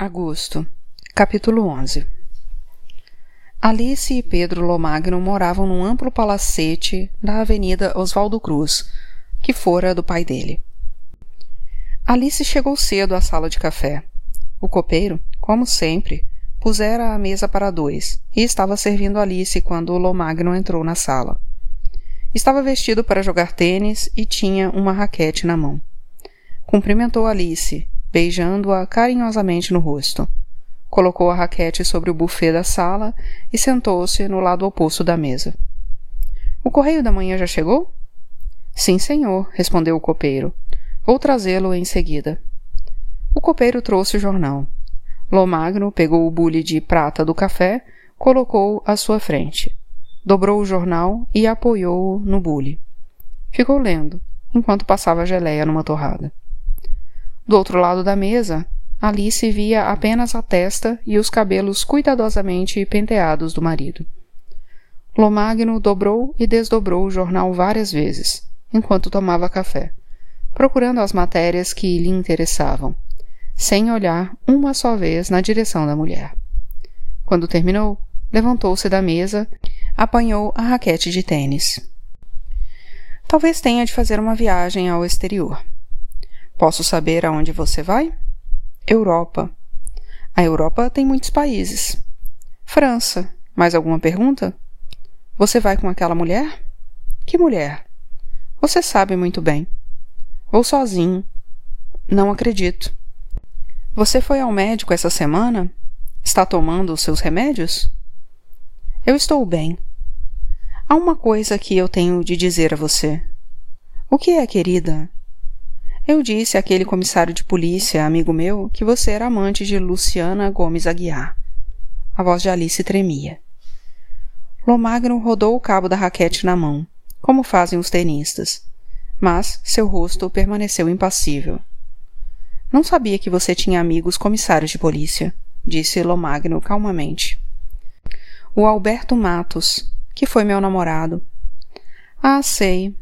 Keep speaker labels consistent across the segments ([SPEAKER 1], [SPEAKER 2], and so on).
[SPEAKER 1] Agosto, capítulo 11 Alice e Pedro Lomagno moravam num amplo palacete da Avenida Oswaldo Cruz, que fora do pai dele. Alice chegou cedo à sala de café. O copeiro, como sempre, pusera a mesa para dois e estava servindo Alice quando Lomagno entrou na sala. Estava vestido para jogar tênis e tinha uma raquete na mão. Cumprimentou Alice, beijando-a carinhosamente no rosto. Colocou a raquete sobre o buffet da sala e sentou-se no lado oposto da mesa. O correio da manhã já chegou? Sim, senhor, respondeu o copeiro. Vou trazê-lo em seguida. O copeiro trouxe o jornal. Lomagno pegou o bule de prata do café, colocou à sua frente. Dobrou o jornal e apoiou-o no bule. Ficou lendo, enquanto passava a geleia numa torrada. Do outro lado da mesa, Alice via apenas a testa e os cabelos cuidadosamente penteados do marido. Lomagno dobrou e desdobrou o jornal várias vezes, enquanto tomava café, procurando as matérias que lhe interessavam, sem olhar uma só vez na direção da mulher. Quando terminou, levantou-se da mesa, apanhou a raquete de tênis. Talvez tenha de fazer uma viagem ao exterior. Posso saber aonde você vai? Europa. A Europa tem muitos países. França. Mais alguma pergunta? Você vai com aquela mulher? Que mulher? Você sabe muito bem. Vou sozinho. Não acredito. Você foi ao médico essa semana? Está tomando os seus remédios? Eu estou bem. Há uma coisa que eu tenho de dizer a você. O que é, querida? Eu disse àquele comissário de polícia, amigo meu, que você era amante de Luciana Gomes Aguiar. A voz de Alice tremia. Lomagno rodou o cabo da raquete na mão, como fazem os tenistas, mas seu rosto permaneceu impassível. Não sabia que você tinha amigos comissários de polícia, disse Lomagno calmamente. O Alberto Matos, que foi meu namorado. Ah, sei,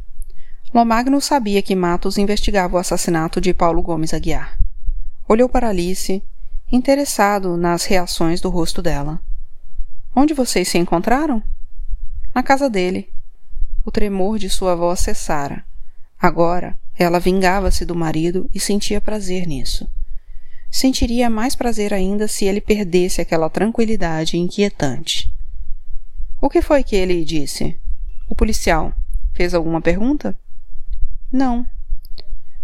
[SPEAKER 1] Lomagno sabia que Matos investigava o assassinato de Paulo Gomes Aguiar. Olhou para Alice, interessado nas reações do rosto dela. Onde vocês se encontraram? Na casa dele. O tremor de sua voz cessara. Agora ela vingava-se do marido e sentia prazer nisso. Sentiria mais prazer ainda se ele perdesse aquela tranquilidade inquietante. O que foi que ele disse? O policial fez alguma pergunta? Não.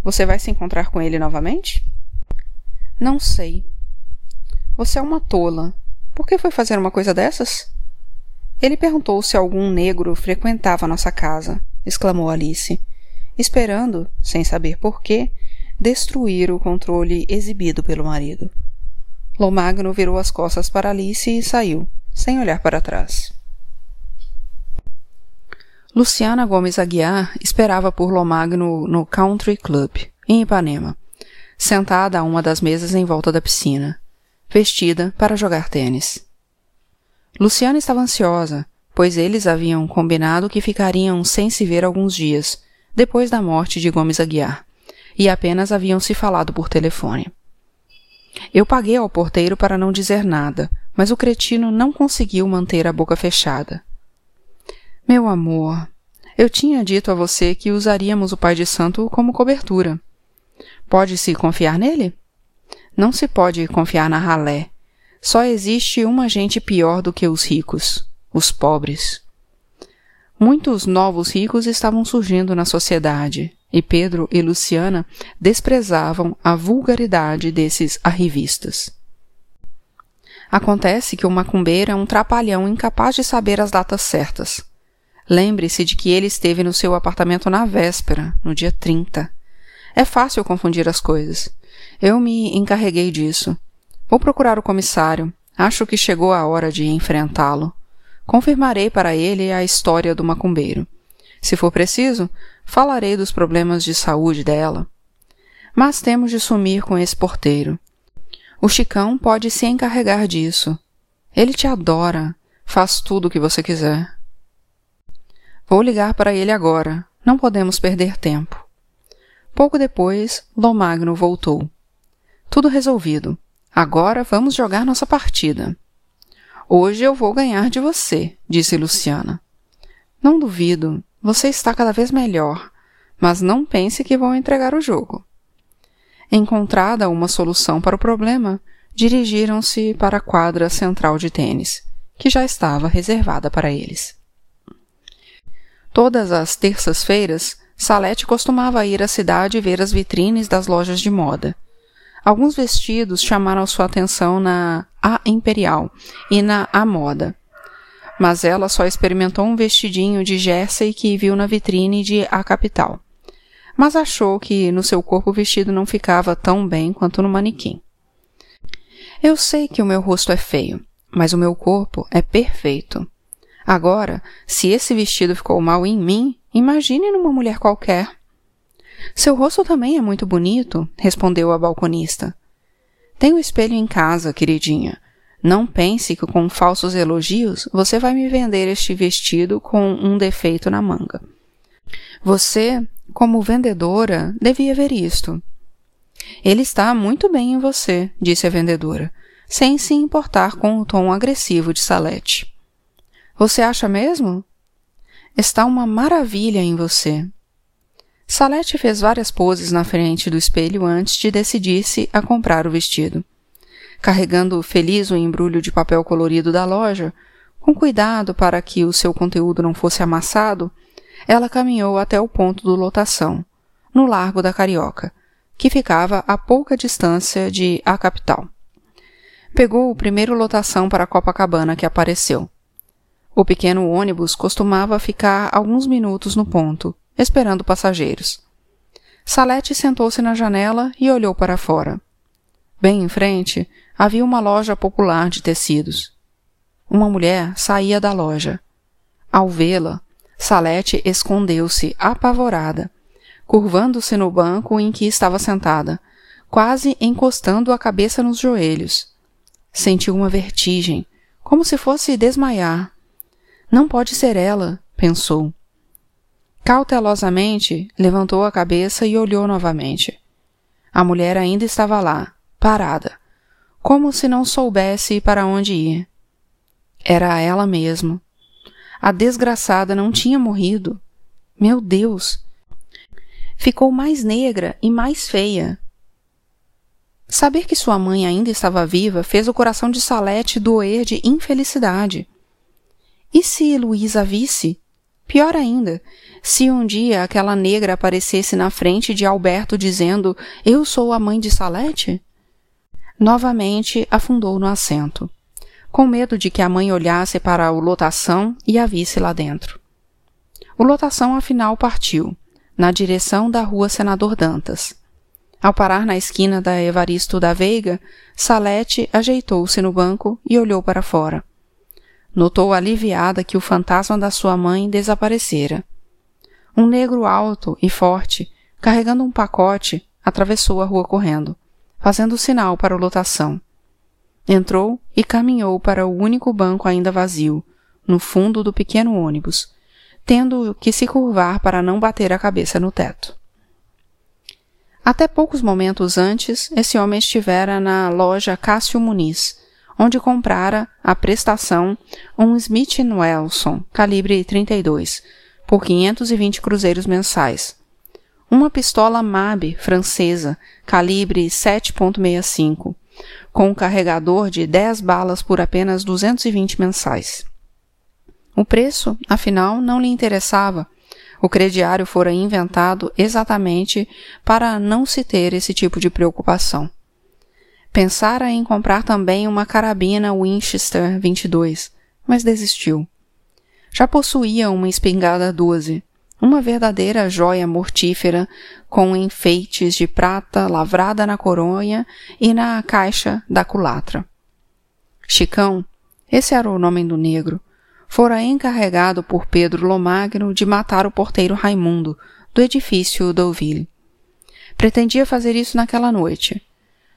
[SPEAKER 1] Você vai se encontrar com ele novamente? Não sei. Você é uma tola. Por que foi fazer uma coisa dessas? Ele perguntou se algum negro frequentava nossa casa, exclamou Alice, esperando, sem saber por quê, destruir o controle exibido pelo marido. Lomagno virou as costas para Alice e saiu, sem olhar para trás. Luciana Gomes Aguiar esperava por Lomagno no Country Club, em Ipanema, sentada a uma das mesas em volta da piscina, vestida para jogar tênis. Luciana estava ansiosa, pois eles haviam combinado que ficariam sem se ver alguns dias, depois da morte de Gomes Aguiar, e apenas haviam se falado por telefone. Eu paguei ao porteiro para não dizer nada, mas o cretino não conseguiu manter a boca fechada. Meu amor, eu tinha dito a você que usaríamos o Pai de Santo como cobertura. Pode-se confiar nele? Não se pode confiar na ralé. Só existe uma gente pior do que os ricos, os pobres. Muitos novos ricos estavam surgindo na sociedade, e Pedro e Luciana desprezavam a vulgaridade desses arrivistas. Acontece que o macumbeiro é um trapalhão incapaz de saber as datas certas. Lembre-se de que ele esteve no seu apartamento na véspera, no dia 30. É fácil confundir as coisas. Eu me encarreguei disso. Vou procurar o comissário. Acho que chegou a hora de enfrentá-lo. Confirmarei para ele a história do macumbeiro. Se for preciso, falarei dos problemas de saúde dela. Mas temos de sumir com esse porteiro. O Chicão pode se encarregar disso. Ele te adora. Faz tudo o que você quiser. Vou ligar para ele agora. Não podemos perder tempo. Pouco depois, Lomagno voltou. Tudo resolvido. Agora vamos jogar nossa partida. Hoje eu vou ganhar de você, disse Luciana. Não duvido, você está cada vez melhor, mas não pense que vou entregar o jogo. Encontrada uma solução para o problema, dirigiram-se para a quadra central de tênis, que já estava reservada para eles. Todas as terças-feiras, Salete costumava ir à cidade ver as vitrines das lojas de moda. Alguns vestidos chamaram sua atenção na A Imperial e na A Moda. Mas ela só experimentou um vestidinho de jersey que viu na vitrine de A Capital mas achou que no seu corpo o vestido não ficava tão bem quanto no manequim. Eu sei que o meu rosto é feio, mas o meu corpo é perfeito. Agora, se esse vestido ficou mal em mim, imagine numa mulher qualquer. Seu rosto também é muito bonito, respondeu a balconista. Tenho espelho em casa, queridinha. Não pense que com falsos elogios você vai me vender este vestido com um defeito na manga. Você como vendedora, devia ver isto. Ele está muito bem em você, disse a vendedora, sem se importar com o tom agressivo de Salete. Você acha mesmo? Está uma maravilha em você. Salete fez várias poses na frente do espelho antes de decidir-se a comprar o vestido. Carregando feliz o embrulho de papel colorido da loja, com cuidado para que o seu conteúdo não fosse amassado, ela caminhou até o ponto do lotação, no Largo da Carioca, que ficava a pouca distância de A Capital. Pegou o primeiro lotação para Copacabana que apareceu. O pequeno ônibus costumava ficar alguns minutos no ponto, esperando passageiros. Salete sentou-se na janela e olhou para fora. Bem em frente havia uma loja popular de tecidos. Uma mulher saía da loja. Ao vê-la, Salete escondeu-se, apavorada, curvando-se no banco em que estava sentada, quase encostando a cabeça nos joelhos. Sentiu uma vertigem, como se fosse desmaiar. Não pode ser ela, pensou. Cautelosamente, levantou a cabeça e olhou novamente. A mulher ainda estava lá, parada, como se não soubesse para onde ir. Era ela mesmo. A desgraçada não tinha morrido. Meu Deus! Ficou mais negra e mais feia. Saber que sua mãe ainda estava viva fez o coração de Salete doer de infelicidade. E se Luísa visse? Pior ainda, se um dia aquela negra aparecesse na frente de Alberto dizendo Eu sou a mãe de Salete? Novamente afundou no assento com medo de que a mãe olhasse para o lotação e a visse lá dentro. O lotação afinal partiu, na direção da rua Senador Dantas. Ao parar na esquina da Evaristo da Veiga, Salete ajeitou-se no banco e olhou para fora. Notou aliviada que o fantasma da sua mãe desaparecera. Um negro alto e forte, carregando um pacote, atravessou a rua correndo, fazendo sinal para o lotação. Entrou e caminhou para o único banco ainda vazio, no fundo do pequeno ônibus, tendo que se curvar para não bater a cabeça no teto. Até poucos momentos antes, esse homem estivera na loja Cássio Muniz, onde comprara a prestação um Smith Wesson calibre 32 por 520 cruzeiros mensais, uma pistola MAB francesa calibre 7.65 com um carregador de 10 balas por apenas 220 mensais. O preço, afinal, não lhe interessava. O crediário fora inventado exatamente para não se ter esse tipo de preocupação. Pensara em comprar também uma carabina Winchester 22, mas desistiu. Já possuía uma espingarda 12, uma verdadeira joia mortífera com enfeites de prata lavrada na coronha e na caixa da culatra. Chicão, esse era o nome do negro, fora encarregado por Pedro Lomagno de matar o porteiro Raimundo, do edifício Deauville. Pretendia fazer isso naquela noite,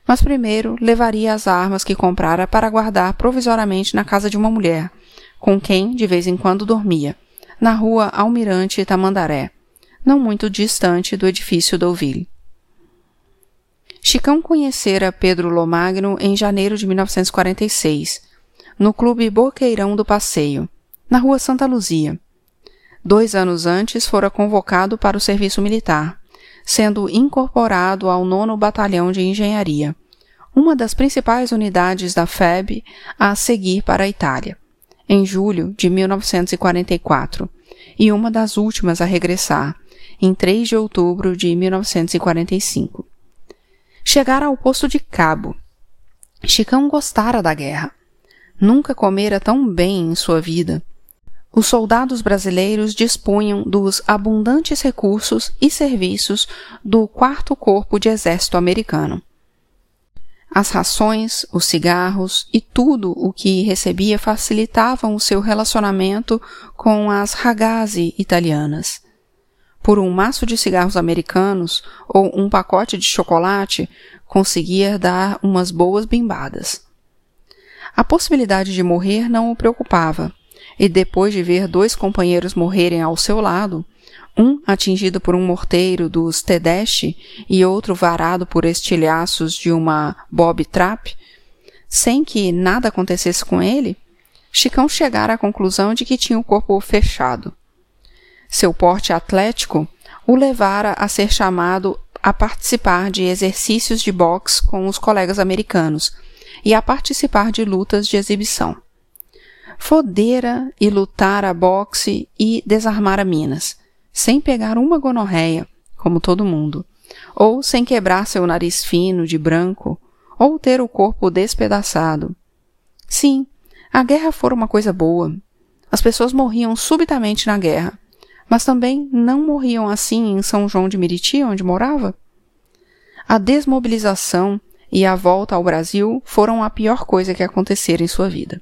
[SPEAKER 1] mas primeiro levaria as armas que comprara para guardar provisoriamente na casa de uma mulher, com quem de vez em quando dormia na rua Almirante Tamandaré, não muito distante do edifício Deauville. Chicão conhecera Pedro Lomagno em janeiro de 1946, no Clube Boqueirão do Passeio, na rua Santa Luzia. Dois anos antes fora convocado para o serviço militar, sendo incorporado ao nono Batalhão de Engenharia, uma das principais unidades da FEB a seguir para a Itália, em julho de 1944, e uma das últimas a regressar, em 3 de outubro de 1945 chegara ao posto de cabo. Chicão gostara da guerra. Nunca comera tão bem em sua vida. Os soldados brasileiros dispunham dos abundantes recursos e serviços do quarto corpo de exército americano. As rações, os cigarros e tudo o que recebia facilitavam o seu relacionamento com as ragazzi italianas por um maço de cigarros americanos ou um pacote de chocolate, conseguia dar umas boas bimbadas. A possibilidade de morrer não o preocupava, e depois de ver dois companheiros morrerem ao seu lado, um atingido por um morteiro dos Tedeschi e outro varado por estilhaços de uma Bob Trap, sem que nada acontecesse com ele, Chicão chegara à conclusão de que tinha o corpo fechado. Seu porte atlético o levara a ser chamado a participar de exercícios de boxe com os colegas americanos e a participar de lutas de exibição. Fodera e lutara boxe e desarmara minas, sem pegar uma gonorreia, como todo mundo, ou sem quebrar seu nariz fino de branco, ou ter o corpo despedaçado. Sim, a guerra fora uma coisa boa. As pessoas morriam subitamente na guerra, mas também não morriam assim em São João de Meriti, onde morava? A desmobilização e a volta ao Brasil foram a pior coisa que acontecera em sua vida.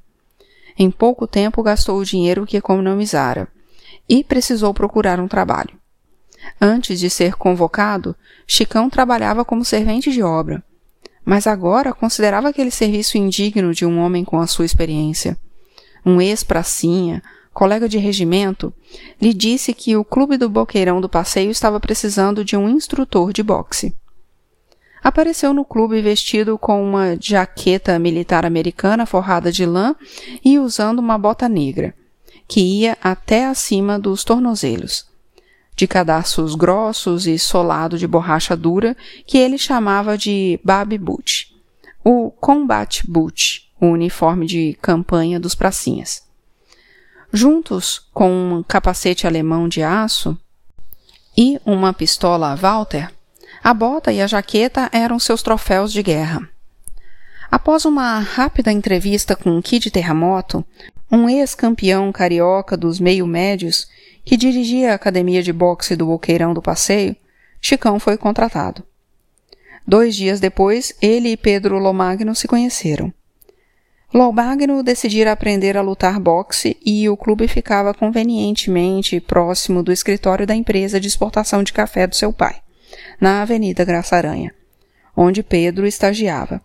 [SPEAKER 1] Em pouco tempo gastou o dinheiro que economizara e precisou procurar um trabalho. Antes de ser convocado, Chicão trabalhava como servente de obra, mas agora considerava aquele serviço indigno de um homem com a sua experiência. Um ex-pracinha, colega de regimento, lhe disse que o clube do Boqueirão do Passeio estava precisando de um instrutor de boxe. Apareceu no clube vestido com uma jaqueta militar americana forrada de lã e usando uma bota negra, que ia até acima dos tornozelos, de cadarços grossos e solado de borracha dura que ele chamava de Baby Boot, o Combat Boot, o uniforme de campanha dos pracinhas. Juntos com um capacete alemão de aço e uma pistola Walter, a bota e a jaqueta eram seus troféus de guerra. Após uma rápida entrevista com Kid Terramoto, um ex-campeão carioca dos meio-médios que dirigia a academia de boxe do Boqueirão do Passeio, Chicão foi contratado. Dois dias depois, ele e Pedro Lomagno se conheceram. Lomagno decidira aprender a lutar boxe e o clube ficava convenientemente próximo do escritório da empresa de exportação de café do seu pai, na Avenida Graça Aranha, onde Pedro estagiava,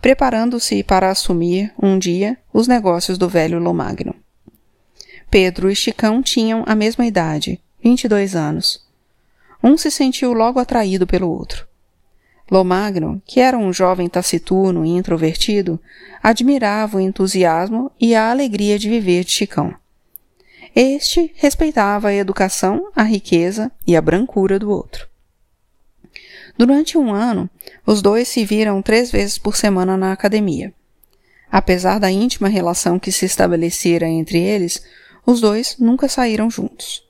[SPEAKER 1] preparando-se para assumir, um dia, os negócios do velho Lomagno. Pedro e Chicão tinham a mesma idade, 22 anos. Um se sentiu logo atraído pelo outro. Lomagno, que era um jovem taciturno e introvertido, admirava o entusiasmo e a alegria de viver de Chicão. Este respeitava a educação, a riqueza e a brancura do outro. Durante um ano, os dois se viram três vezes por semana na academia. Apesar da íntima relação que se estabelecera entre eles, os dois nunca saíram juntos.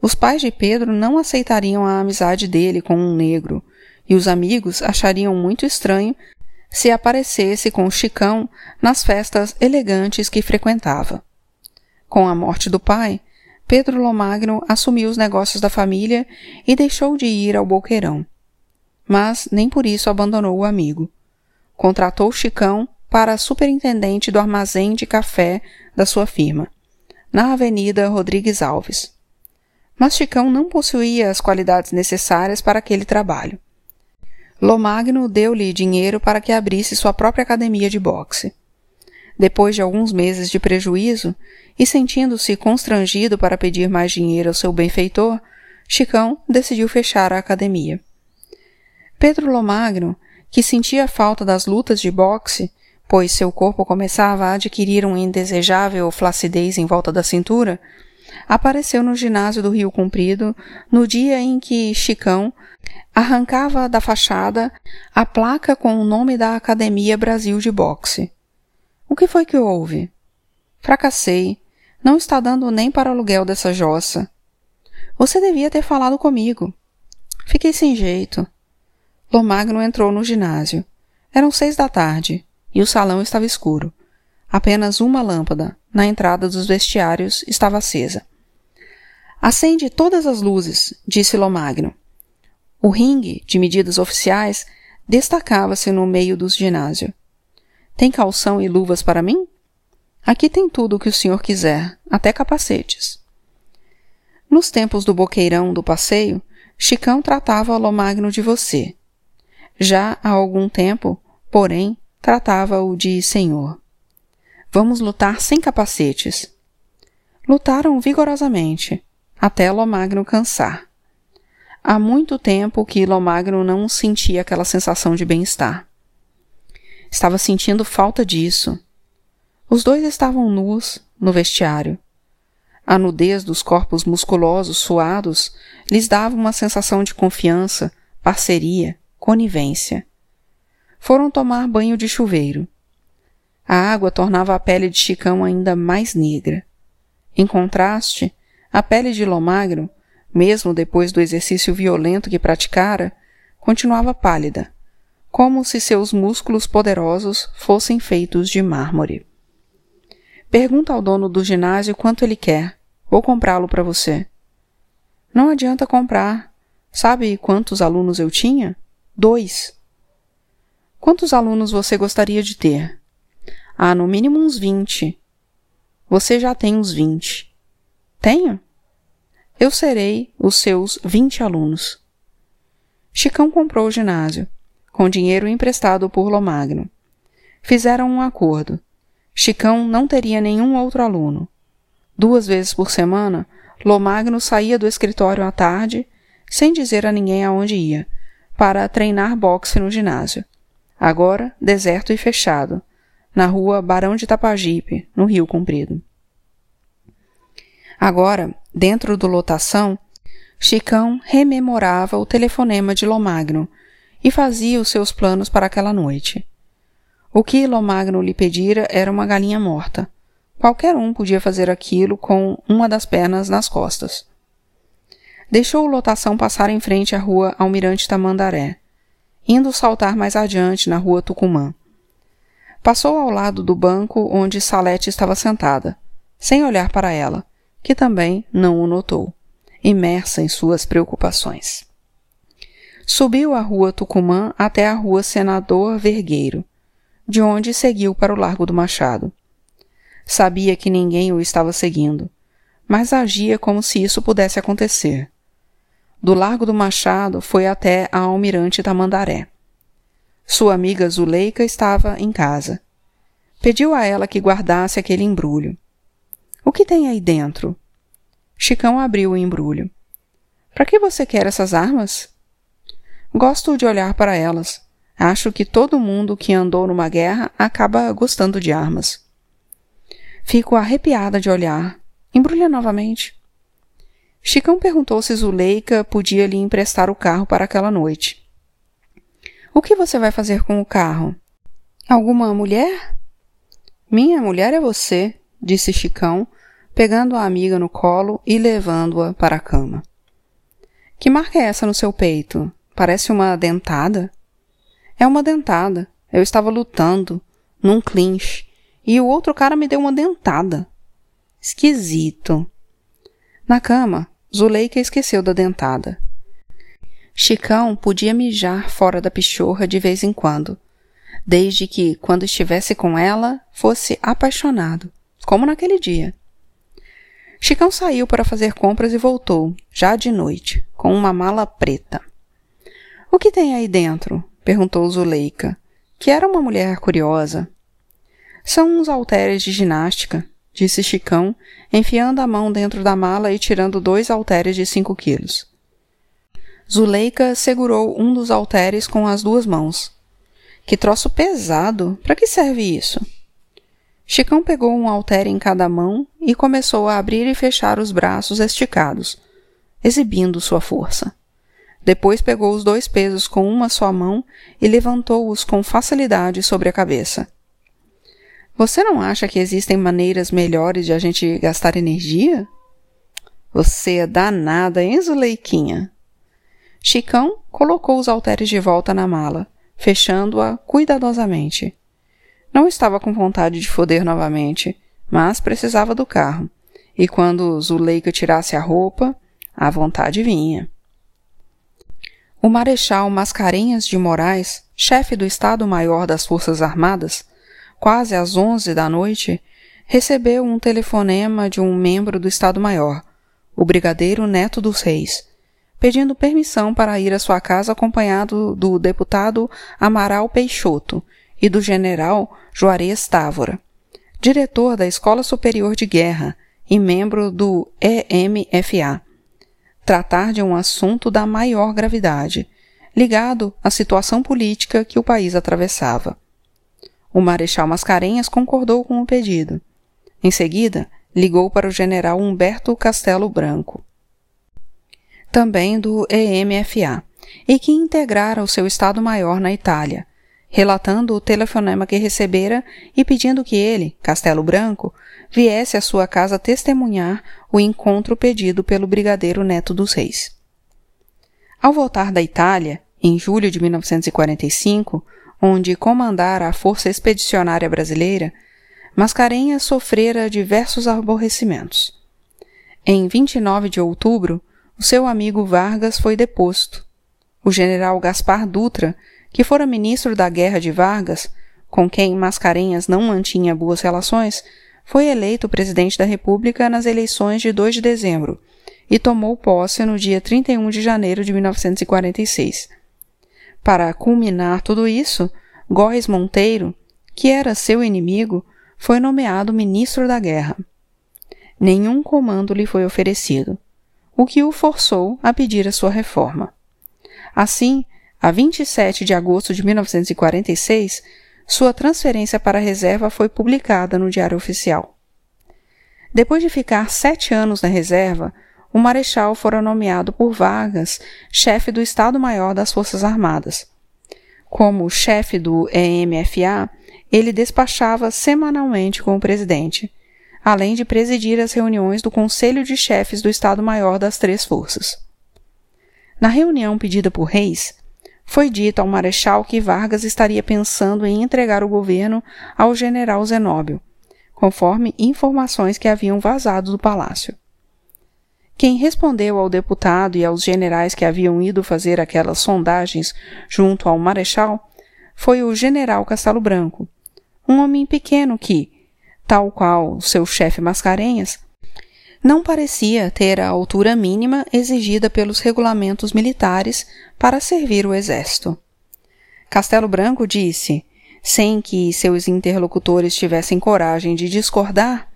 [SPEAKER 1] Os pais de Pedro não aceitariam a amizade dele com um negro, e os amigos achariam muito estranho se aparecesse com Chicão nas festas elegantes que frequentava. Com a morte do pai, Pedro Lomagno assumiu os negócios da família e deixou de ir ao Boqueirão. Mas nem por isso abandonou o amigo. Contratou Chicão para superintendente do armazém de café da sua firma, na Avenida Rodrigues Alves. Mas Chicão não possuía as qualidades necessárias para aquele trabalho. Lomagno deu-lhe dinheiro para que abrisse sua própria academia de boxe. Depois de alguns meses de prejuízo, e sentindo-se constrangido para pedir mais dinheiro ao seu benfeitor, Chicão decidiu fechar a academia. Pedro Lomagno, que sentia falta das lutas de boxe, pois seu corpo começava a adquirir uma indesejável flacidez em volta da cintura, apareceu no ginásio do Rio Comprido no dia em que Chicão arrancava da fachada a placa com o nome da Academia Brasil de Boxe. O que foi que houve? Fracassei. Não está dando nem para o aluguel dessa jossa. Você devia ter falado comigo. Fiquei sem jeito. Lomagno entrou no ginásio. Eram seis da tarde e o salão estava escuro. Apenas uma lâmpada, na entrada dos vestiários, estava acesa. Acende todas as luzes, disse Lomagno. O ringue, de medidas oficiais, destacava-se no meio do ginásio. Tem calção e luvas para mim? Aqui tem tudo o que o senhor quiser, até capacetes. Nos tempos do boqueirão do passeio, Chicão tratava Lomagno de você. Já há algum tempo, porém, tratava-o de senhor. Vamos lutar sem capacetes. Lutaram vigorosamente até Lomagno cansar. Há muito tempo que Lomagno não sentia aquela sensação de bem-estar. Estava sentindo falta disso. Os dois estavam nus no vestiário. A nudez dos corpos musculosos suados lhes dava uma sensação de confiança, parceria, conivência. Foram tomar banho de chuveiro. A água tornava a pele de Chicão ainda mais negra. Em contraste, a pele de Lomagro, mesmo depois do exercício violento que praticara, continuava pálida, como se seus músculos poderosos fossem feitos de mármore. Pergunta ao dono do ginásio quanto ele quer. Vou comprá-lo para você. Não adianta comprar. Sabe quantos alunos eu tinha? Dois. Quantos alunos você gostaria de ter? Ah, no mínimo uns vinte. Você já tem uns vinte. Tenho? Eu serei os seus vinte alunos. Chicão comprou o ginásio, com dinheiro emprestado por Lomagno. Fizeram um acordo. Chicão não teria nenhum outro aluno. Duas vezes por semana, Lomagno saía do escritório à tarde, sem dizer a ninguém aonde ia, para treinar boxe no ginásio. Agora deserto e fechado, na rua Barão de Tapajipe, no Rio Comprido. Agora, dentro do lotação, Chicão rememorava o telefonema de Lomagno e fazia os seus planos para aquela noite. O que Lomagno lhe pedira era uma galinha morta. Qualquer um podia fazer aquilo com uma das pernas nas costas. Deixou o lotação passar em frente à rua Almirante Tamandaré, indo saltar mais adiante na rua Tucumã. Passou ao lado do banco onde Salete estava sentada, sem olhar para ela, que também não o notou, imersa em suas preocupações. Subiu a rua Tucumã até a rua Senador Vergueiro, de onde seguiu para o Largo do Machado. Sabia que ninguém o estava seguindo, mas agia como se isso pudesse acontecer. Do Largo do Machado foi até a Almirante Tamandaré. Sua amiga Zuleika estava em casa. Pediu a ela que guardasse aquele embrulho. O que tem aí dentro? Chicão abriu o embrulho. Para que você quer essas armas? Gosto de olhar para elas. Acho que todo mundo que andou numa guerra acaba gostando de armas. Fico arrepiada de olhar. Embrulha novamente. Chicão perguntou se Zuleika podia lhe emprestar o carro para aquela noite. O que você vai fazer com o carro? Alguma mulher? Minha mulher é você, disse Chicão, pegando a amiga no colo e levando-a para a cama. Que marca é essa no seu peito? Parece uma dentada? É uma dentada. Eu estava lutando, num clinch, e o outro cara me deu uma dentada. Esquisito. Na cama, Zuleika esqueceu da dentada. Chicão podia mijar fora da pichorra de vez em quando, desde que, quando estivesse com ela, fosse apaixonado, como naquele dia. Chicão saiu para fazer compras e voltou, já de noite, com uma mala preta. O que tem aí dentro? perguntou Zuleika, que era uma mulher curiosa. São uns halteres de ginástica, disse Chicão, enfiando a mão dentro da mala e tirando dois halteres de cinco quilos. Zuleika segurou um dos halteres com as duas mãos. Que troço pesado! Para que serve isso? Chicão pegou um halter em cada mão e começou a abrir e fechar os braços esticados, exibindo sua força. Depois pegou os dois pesos com uma só mão e levantou-os com facilidade sobre a cabeça. Você não acha que existem maneiras melhores de a gente gastar energia? Você é danada, hein, Zuleiquinha? Chicão colocou os halteres de volta na mala, fechando-a cuidadosamente. Não estava com vontade de foder novamente, mas precisava do carro. E quando Zuleika tirasse a roupa, a vontade vinha. O Marechal Mascarenhas de Moraes, chefe do Estado-Maior das Forças Armadas, quase às onze da noite, recebeu um telefonema de um membro do Estado-Maior, o Brigadeiro Neto dos Reis, pedindo permissão para ir à sua casa acompanhado do deputado Amaral Peixoto e do general Juarez Távora, diretor da Escola Superior de Guerra e membro do EMFA, tratar de um assunto da maior gravidade, ligado à situação política que o país atravessava. O Marechal Mascarenhas concordou com o pedido. Em seguida, ligou para o general Humberto Castelo Branco, também do EMFA, e que integrara o seu Estado-Maior na Itália, relatando o telefonema que recebera e pedindo que ele, Castelo Branco, viesse à sua casa testemunhar o encontro pedido pelo brigadeiro Neto dos Reis. Ao voltar da Itália, em julho de 1945, onde comandara a Força Expedicionária Brasileira, Mascarenhas sofrera diversos aborrecimentos. Em 29 de outubro, o seu amigo Vargas foi deposto. O general Gaspar Dutra que fora ministro da guerra de Vargas, com quem Mascarenhas não mantinha boas relações, foi eleito presidente da República nas eleições de 2 de dezembro e tomou posse no dia 31 de janeiro de 1946. Para culminar tudo isso, Góes Monteiro, que era seu inimigo, foi nomeado ministro da guerra. Nenhum comando lhe foi oferecido, o que o forçou a pedir a sua reforma. Assim, a 27 de agosto de 1946, sua transferência para a reserva foi publicada no Diário Oficial. Depois de ficar sete anos na reserva, o Marechal fora nomeado por Vargas chefe do Estado-Maior das Forças Armadas. Como chefe do EMFA, ele despachava semanalmente com o presidente, além de presidir as reuniões do Conselho de Chefes do Estado-Maior das Três Forças. Na reunião pedida por Reis, foi dito ao marechal que Vargas estaria pensando em entregar o governo ao general Zenóbio, conforme informações que haviam vazado do palácio. Quem respondeu ao deputado e aos generais que haviam ido fazer aquelas sondagens junto ao marechal foi o general Castelo Branco, um homem pequeno que, tal qual seu chefe Mascarenhas, não parecia ter a altura mínima exigida pelos regulamentos militares para servir o exército. Castelo Branco disse, sem que seus interlocutores tivessem coragem de discordar,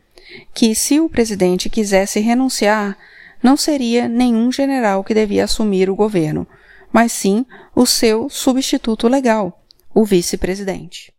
[SPEAKER 1] que se o presidente quisesse renunciar, não seria nenhum general que devia assumir o governo, mas sim o seu substituto legal, o vice-presidente.